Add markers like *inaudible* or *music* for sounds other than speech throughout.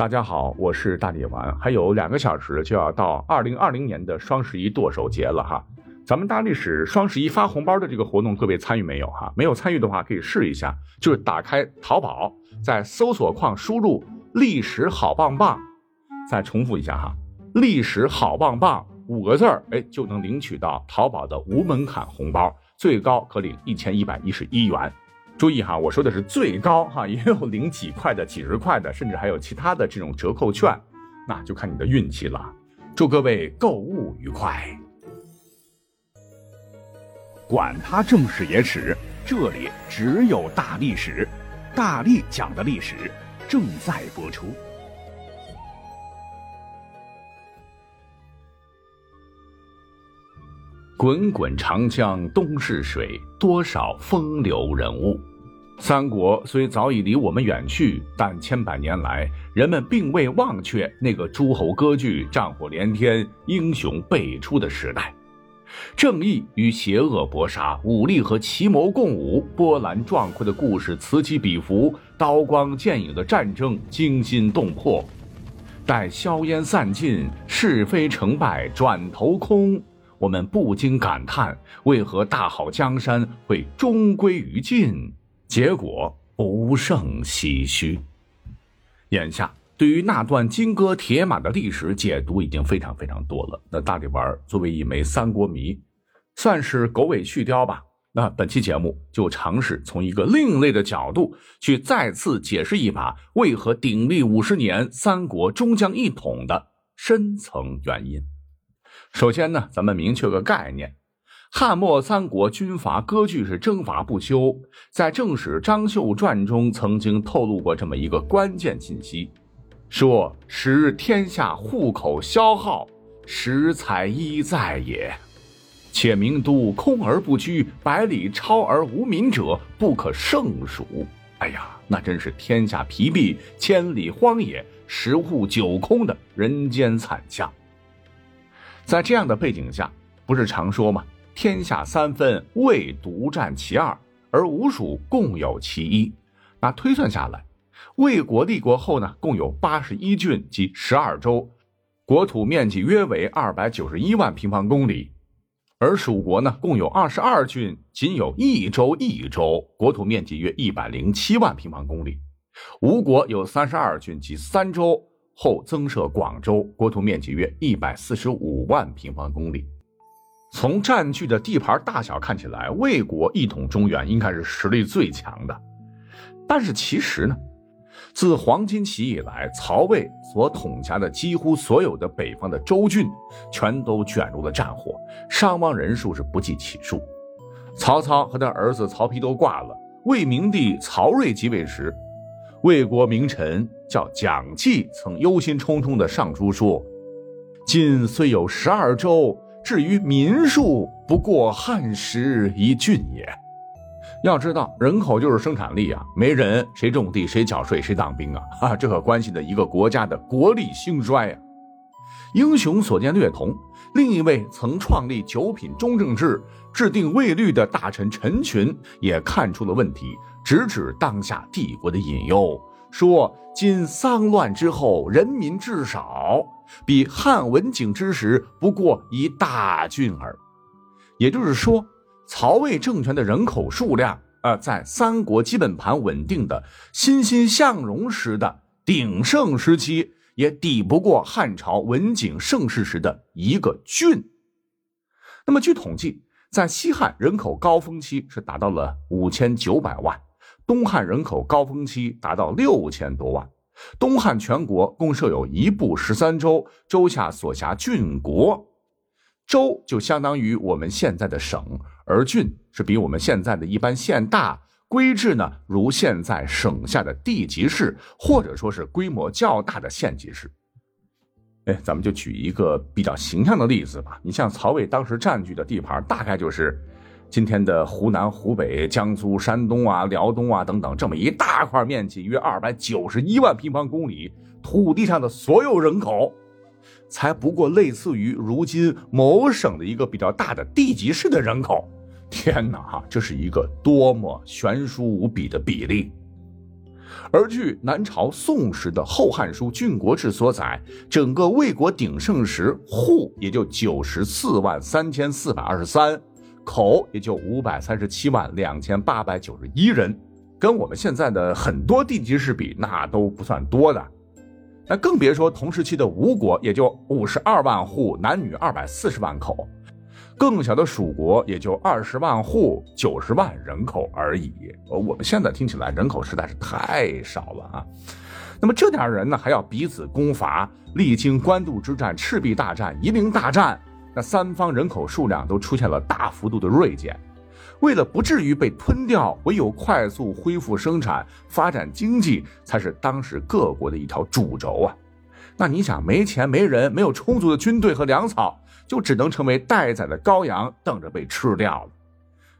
大家好，我是大力丸，还有两个小时就要到二零二零年的双十一剁手节了哈。咱们大历史双十一发红包的这个活动，各位参与没有哈？没有参与的话，可以试一下，就是打开淘宝，在搜索框输入“历史好棒棒”，再重复一下哈，“历史好棒棒”五个字儿，哎，就能领取到淘宝的无门槛红包，最高可领一千一百一十一元。注意哈，我说的是最高哈，*laughs* 也有领几块的、几十块的，甚至还有其他的这种折扣券，那就看你的运气了。祝各位购物愉快！管他正史野史，这里只有大历史，大力讲的历史正在播出。滚滚长江东逝水，多少风流人物。三国虽早已离我们远去，但千百年来，人们并未忘却那个诸侯割据、战火连天、英雄辈出的时代。正义与邪恶搏杀，武力和奇谋共舞，波澜壮阔的故事此起彼伏，刀光剑影的战争惊心动魄。待硝烟散尽，是非成败转头空，我们不禁感叹：为何大好江山会终归于尽？结果不胜唏嘘。眼下对于那段金戈铁马的历史解读已经非常非常多了。那大力丸作为一枚三国迷，算是狗尾续貂吧。那本期节目就尝试从一个另类的角度去再次解释一把为何鼎立五十年三国终将一统的深层原因。首先呢，咱们明确个概念。汉末三国军阀割据是征伐不休，在正史《张绣传》中曾经透露过这么一个关键信息，说时天下户口消耗，食财一在也。且名都空而不居，百里超而无民者，不可胜数。哎呀，那真是天下疲弊，千里荒野，十户九空的人间惨象。在这样的背景下，不是常说吗？天下三分，魏独占其二，而吴蜀共有其一。那推算下来，魏国立国后呢，共有八十一郡及十二州，国土面积约为二百九十一万平方公里；而蜀国呢，共有二十二郡，仅有一州一州，国土面积约一百零七万平方公里；吴国有三十二郡及三州，后增设广州，国土面积约一百四十五万平方公里。从占据的地盘大小看起来，魏国一统中原应该是实力最强的。但是其实呢，自黄巾起义以来，曹魏所统辖的几乎所有的北方的州郡，全都卷入了战火，伤亡人数是不计其数。曹操和他儿子曹丕都挂了。魏明帝曹睿即位时，魏国名臣叫蒋济，曾忧心忡忡地上书说：“晋虽有十二州。”至于民数，不过汉时一郡也。要知道，人口就是生产力啊，没人谁种地，谁缴税，谁当兵啊？啊，这可关系着一个国家的国力兴衰啊。英雄所见略同。另一位曾创立九品中正制、制定魏律的大臣陈群也看出了问题，直指当下帝国的隐忧，说：“今丧乱之后，人民至少。”比汉文景之时不过一大郡耳，也就是说，曹魏政权的人口数量，呃，在三国基本盘稳定的欣欣向荣时的鼎盛时期，也抵不过汉朝文景盛世时的一个郡。那么，据统计，在西汉人口高峰期是达到了五千九百万，东汉人口高峰期达到六千多万。东汉全国共设有一部十三州，州下所辖郡国，州就相当于我们现在的省，而郡是比我们现在的一般县大。规制呢，如现在省下的地级市，或者说是规模较大的县级市。哎，咱们就举一个比较形象的例子吧。你像曹魏当时占据的地盘，大概就是。今天的湖南、湖北、江苏、山东啊、辽东啊等等，这么一大块面积，约二百九十一万平方公里，土地上的所有人口，才不过类似于如今某省的一个比较大的地级市的人口。天哪，哈，这是一个多么悬殊无比的比例！而据南朝宋时的《后汉书·郡国志》所载，整个魏国鼎盛时，户也就九十四万三千四百二十三，口也就五百三十七万两千八百九十一人，跟我们现在的很多地级市比，那都不算多的。那更别说同时期的吴国，也就五十二万户，男女二百四十万口。更小的蜀国也就二十万户，九十万人口而已。我们现在听起来人口实在是太少了啊。那么这点人呢，还要彼此攻伐，历经官渡之战、赤壁大战、夷陵大战，那三方人口数量都出现了大幅度的锐减。为了不至于被吞掉，唯有快速恢复生产、发展经济，才是当时各国的一条主轴啊。那你想，没钱、没人、没有充足的军队和粮草。就只能成为待宰的羔羊，等着被吃掉了。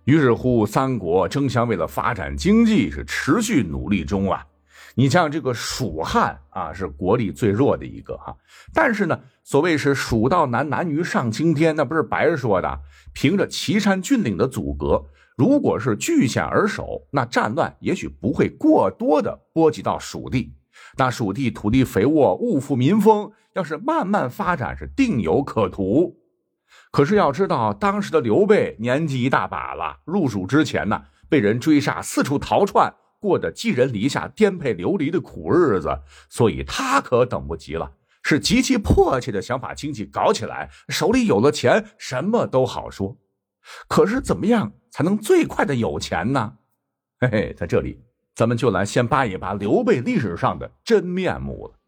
于是乎，三国争相为了发展经济是持续努力中啊。你像这个蜀汉啊，是国力最弱的一个哈。但是呢，所谓是蜀道难，难于上青天，那不是白说的。凭着岐山峻岭的阻隔，如果是据险而守，那战乱也许不会过多的波及到蜀地。那蜀地土地肥沃，物富民丰，要是慢慢发展，是定有可图。可是要知道，当时的刘备年纪一大把了，入蜀之前呢，被人追杀，四处逃窜，过着寄人篱下、颠沛流离的苦日子，所以他可等不及了，是极其迫切的想把经济搞起来，手里有了钱，什么都好说。可是怎么样才能最快的有钱呢？嘿嘿，在这里，咱们就来先扒一扒刘备历史上的真面目了。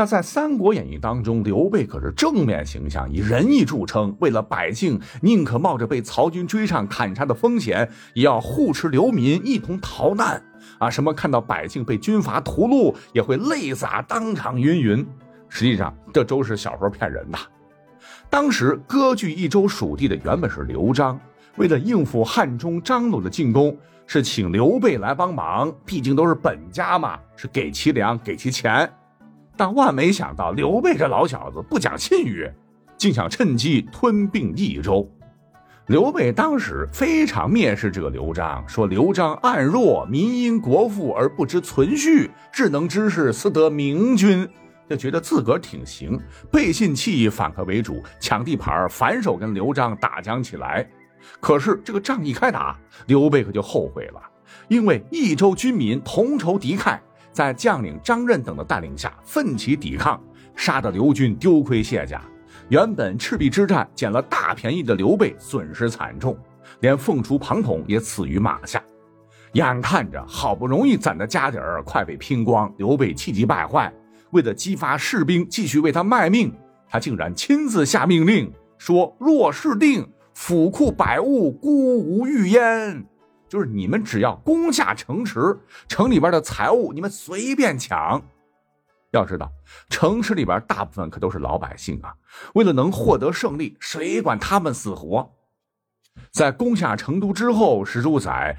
那在《三国演义》当中，刘备可是正面形象，以仁义著称。为了百姓，宁可冒着被曹军追上砍杀的风险，也要护持流民一同逃难。啊，什么看到百姓被军阀屠戮，也会泪洒当场，云云。实际上，这都是小说骗人的。当时割据益州蜀地的原本是刘璋，为了应付汉中张鲁的进攻，是请刘备来帮忙。毕竟都是本家嘛，是给其粮，给其钱。但万没想到，刘备这老小子不讲信誉，竟想趁机吞并益州。刘备当时非常蔑视这个刘璋，说刘璋暗弱，民因国富而不知存续，智能之士思得明君，就觉得自个儿挺行，背信弃义，反客为主，抢地盘，反手跟刘璋打将起来。可是这个仗一开打，刘备可就后悔了，因为益州军民同仇敌忾。在将领张任等的带领下，奋起抵抗，杀得刘军丢盔卸甲。原本赤壁之战捡了大便宜的刘备损失惨重，连凤雏庞统也死于马下。眼看着好不容易攒的家底儿快被拼光，刘备气急败坏，为了激发士兵继续为他卖命，他竟然亲自下命令说：“若是定，府库百物，孤无欲焉。”就是你们只要攻下城池，城里边的财物你们随便抢。要知道，城池里边大部分可都是老百姓啊。为了能获得胜利，谁管他们死活？在攻下成都之后，史书载，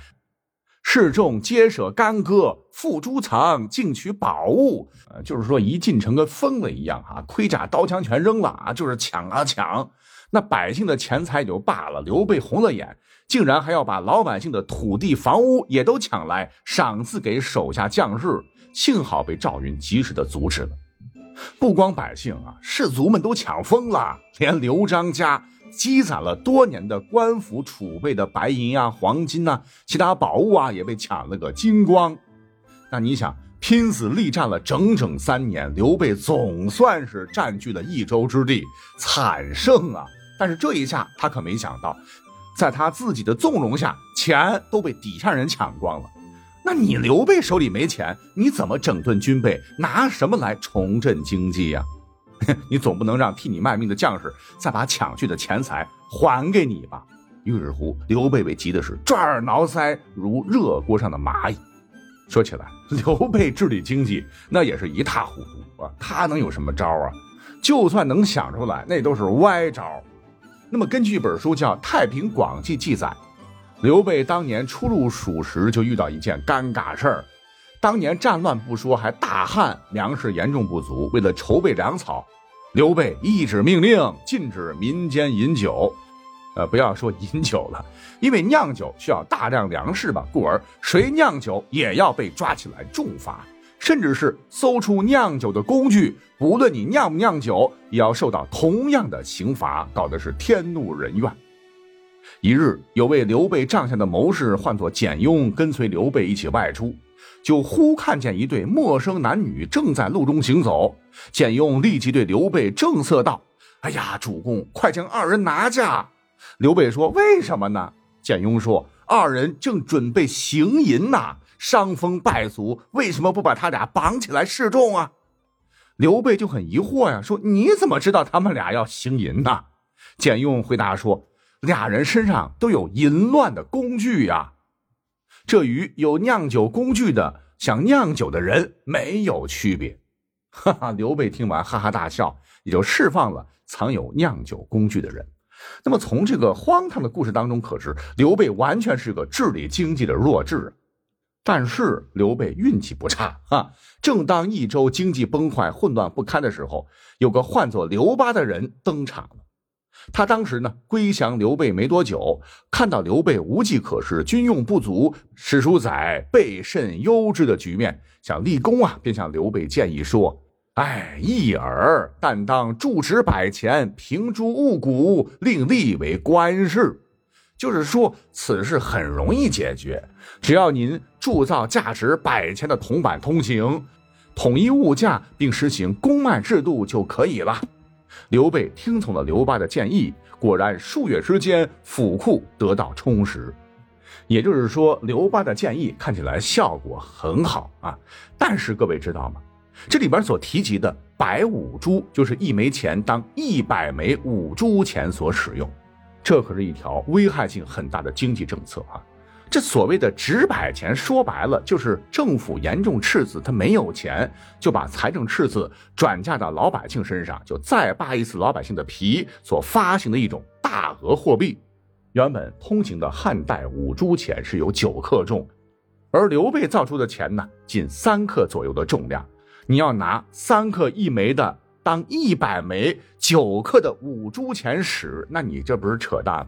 士众皆舍干戈，付诸藏，进取宝物。呃，就是说一进城跟疯了一样啊，盔甲刀枪全扔了啊，就是抢啊抢。那百姓的钱财也就罢了，刘备红了眼。竟然还要把老百姓的土地、房屋也都抢来赏赐给手下将士，幸好被赵云及时的阻止了。不光百姓啊，士卒们都抢疯了，连刘璋家积攒了多年的官府储备的白银啊、黄金呐、其他宝物啊，也被抢了个精光。那你想，拼死力战了整整三年，刘备总算是占据了益州之地，惨胜啊！但是这一下，他可没想到。在他自己的纵容下，钱都被底下人抢光了。那你刘备手里没钱，你怎么整顿军备？拿什么来重振经济呀？*laughs* 你总不能让替你卖命的将士再把抢去的钱财还给你吧？于是乎，刘备被急的是抓耳挠腮，如热锅上的蚂蚁。说起来，刘备治理经济那也是一塌糊涂啊！他能有什么招啊？就算能想出来，那都是歪招。那么，根据一本书叫《太平广记》记载，刘备当年初入蜀时就遇到一件尴尬事儿。当年战乱不说，还大旱，粮食严重不足。为了筹备粮草，刘备一纸命令禁止民间饮酒，呃，不要说饮酒了，因为酿酒需要大量粮食吧，故而谁酿酒也要被抓起来重罚，甚至是搜出酿酒的工具，不论你酿不酿酒，也要受到同样的刑罚，搞得是天怒人怨。一日，有位刘备帐下的谋士，唤作简雍，跟随刘备一起外出，就忽看见一对陌生男女正在路中行走。简雍立即对刘备正色道：“哎呀，主公，快将二人拿下！”刘备说：“为什么呢？”简雍说：“二人正准备行淫呐，伤风败俗，为什么不把他俩绑起来示众啊？”刘备就很疑惑呀，说：“你怎么知道他们俩要行淫呢？”简雍回答说。俩人身上都有淫乱的工具呀，这与有酿酒工具的想酿酒的人没有区别。哈哈，刘备听完哈哈大笑，也就释放了藏有酿酒工具的人。那么从这个荒唐的故事当中可知，刘备完全是个治理经济的弱智。但是刘备运气不差啊，正当益州经济崩坏、混乱不堪的时候，有个唤作刘巴的人登场了。他当时呢归降刘备没多久，看到刘备无计可施，军用不足，史书载备甚忧之的局面，想立功啊，便向刘备建议说：“哎，一耳，但当铸值百钱，平诸物古，令立为官事。就是说，此事很容易解决，只要您铸造价值百钱的铜板通行，统一物价，并实行公卖制度就可以了。”刘备听从了刘巴的建议，果然数月之间府库得到充实。也就是说，刘巴的建议看起来效果很好啊。但是各位知道吗？这里边所提及的百五铢，就是一枚钱当一百枚五铢钱所使用，这可是一条危害性很大的经济政策啊。这所谓的纸百钱，说白了就是政府严重赤字，他没有钱，就把财政赤字转嫁到老百姓身上，就再扒一次老百姓的皮，所发行的一种大额货币。原本通行的汉代五铢钱是有九克重，而刘备造出的钱呢，仅三克左右的重量。你要拿三克一枚的当一百枚九克的五铢钱使，那你这不是扯淡吗？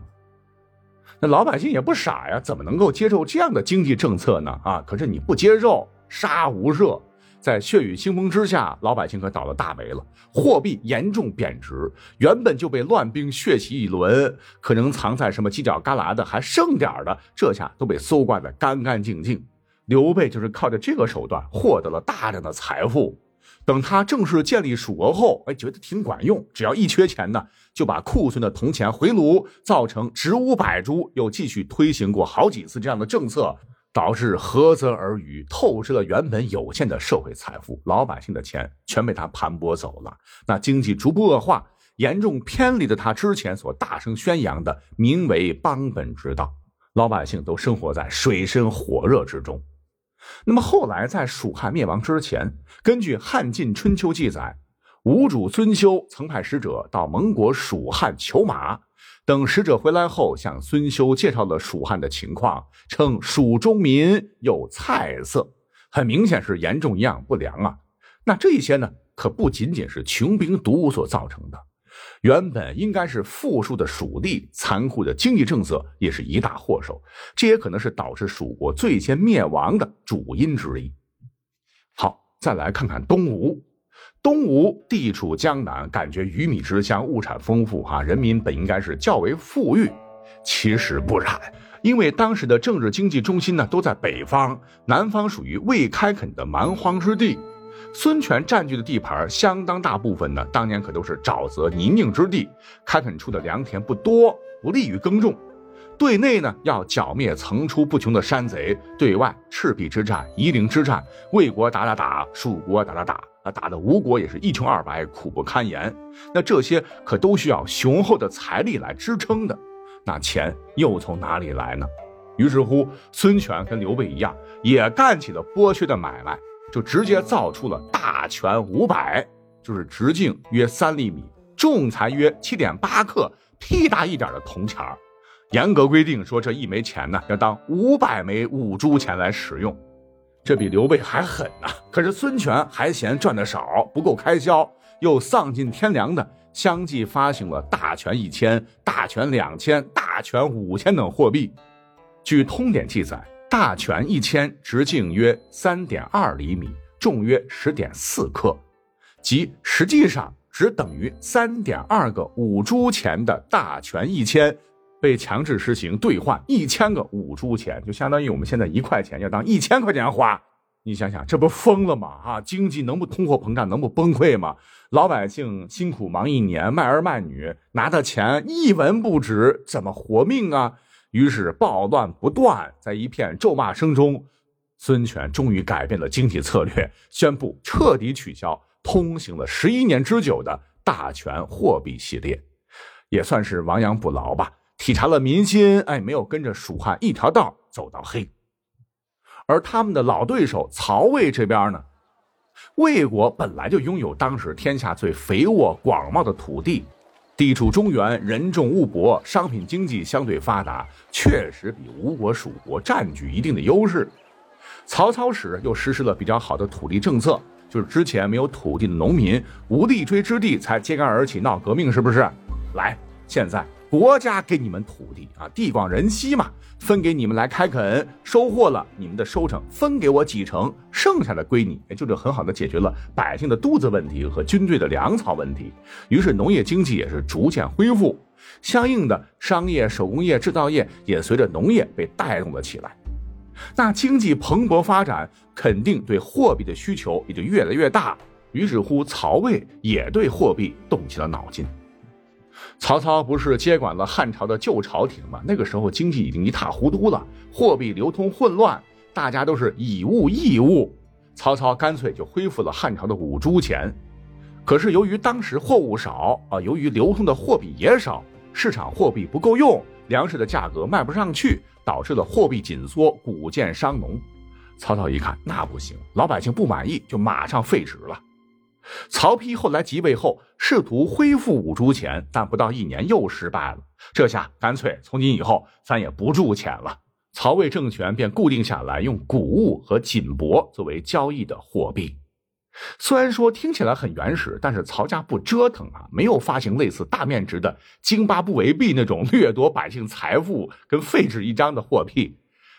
那老百姓也不傻呀，怎么能够接受这样的经济政策呢？啊，可是你不接受，杀无赦，在血雨腥风之下，老百姓可倒了大霉了，货币严重贬值，原本就被乱兵血洗一轮，可能藏在什么犄角旮旯的还剩点的，这下都被搜刮的干干净净。刘备就是靠着这个手段获得了大量的财富。等他正式建立蜀国后，哎，觉得挺管用。只要一缺钱呢，就把库存的铜钱回炉，造成值五百铢。又继续推行过好几次这样的政策，导致涸泽而渔，透支了原本有限的社会财富。老百姓的钱全被他盘剥走了，那经济逐步恶化，严重偏离了他之前所大声宣扬的民为邦本之道。老百姓都生活在水深火热之中。那么后来，在蜀汉灭亡之前，根据《汉晋春秋》记载，吴主孙休曾派使者到蒙国蜀汉求马。等使者回来后，向孙休介绍了蜀汉的情况，称蜀中民有菜色，很明显是严重营养不良啊。那这些呢，可不仅仅是穷兵黩武所造成的。原本应该是富庶的蜀地，残酷的经济政策也是一大祸首，这也可能是导致蜀国最先灭亡的主因之一。好，再来看看东吴。东吴地处江南，感觉鱼米之乡，物产丰富，哈，人民本应该是较为富裕，其实不然，因为当时的政治经济中心呢都在北方，南方属于未开垦的蛮荒之地。孙权占据的地盘相当大部分呢，当年可都是沼泽泥泞之地，开垦出的良田不多，不利于耕种。对内呢要剿灭层出不穷的山贼，对外赤壁之战、夷陵之战，魏国打打打，蜀国打打打，啊，打的吴国也是一穷二白，苦不堪言。那这些可都需要雄厚的财力来支撑的，那钱又从哪里来呢？于是乎，孙权跟刘备一样，也干起了剥削的买卖。就直接造出了大权五百，就是直径约三厘米，重才约七点八克，屁大一点的铜钱儿。严格规定说，这一枚钱呢要当五百枚五铢钱来使用，这比刘备还狠呐。可是孙权还嫌赚的少，不够开销，又丧尽天良的相继发行了大权一千、大权两千、大权五千等货币。据通典记载，大权一千直径约三点二厘米，重约十点四克，即实际上只等于三点二个五铢钱的大权一千，被强制实行兑换一千个五铢钱，就相当于我们现在一块钱要当一千块钱花。你想想，这不疯了吗？啊，经济能不通货膨胀，能不崩溃吗？老百姓辛苦忙一年，卖儿卖女，拿的钱一文不值，怎么活命啊？于是暴乱不断，在一片咒骂声中，孙权终于改变了经济策略，宣布彻底取消通行了十一年之久的大权货币系列，也算是亡羊补牢吧，体察了民心，哎，没有跟着蜀汉一条道走到黑。而他们的老对手曹魏这边呢，魏国本来就拥有当时天下最肥沃广袤的土地，地处中原，人众物博，商品经济相对发达，确实比吴国、蜀国占据一定的优势。曹操时又实施了比较好的土地政策，就是之前没有土地的农民无地锥之地才揭竿而起闹革命，是不是？来，现在。国家给你们土地啊，地广人稀嘛，分给你们来开垦，收获了你们的收成，分给我几成，剩下的归你，也就是很好的解决了百姓的肚子问题和军队的粮草问题。于是农业经济也是逐渐恢复，相应的商业、手工业、制造业也随着农业被带动了起来。那经济蓬勃发展，肯定对货币的需求也就越来越大。于是乎，曹魏也对货币动起了脑筋。曹操不是接管了汉朝的旧朝廷吗？那个时候经济已经一塌糊涂了，货币流通混乱，大家都是以物易物。曹操干脆就恢复了汉朝的五铢钱。可是由于当时货物少啊，由于流通的货币也少，市场货币不够用，粮食的价格卖不上去，导致了货币紧缩，谷贱伤农。曹操一看那不行，老百姓不满意，就马上废止了。曹丕后来即位后，试图恢复五铢钱，但不到一年又失败了。这下干脆从今以后，咱也不铸钱了。曹魏政权便固定下来，用谷物和锦帛作为交易的货币。虽然说听起来很原始，但是曹家不折腾啊，没有发行类似大面值的津巴布韦币那种 *laughs* 掠夺百姓财富跟废纸一张的货币。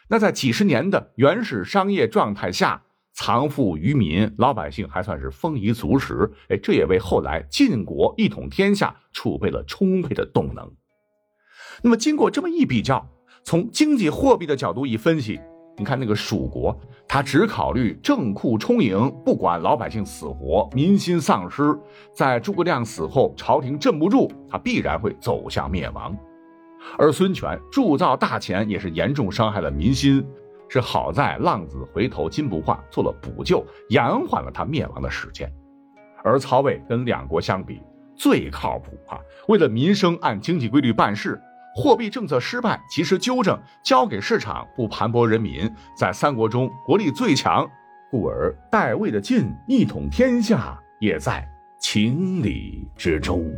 那在几十年的原始商业状态下。藏富于民，老百姓还算是丰衣足食，哎，这也为后来晋国一统天下储备了充沛的动能。那么，经过这么一比较，从经济货币的角度一分析，你看那个蜀国，他只考虑政库充盈，不管老百姓死活，民心丧失，在诸葛亮死后，朝廷镇不住，他必然会走向灭亡。而孙权铸造大钱，也是严重伤害了民心。是好在浪子回头金不换做了补救，延缓了他灭亡的时间。而曹魏跟两国相比最靠谱啊，为了民生按经济规律办事，货币政策失败及时纠正，交给市场不盘剥人民，在三国中国力最强，故而代魏的晋一统天下也在情理之中。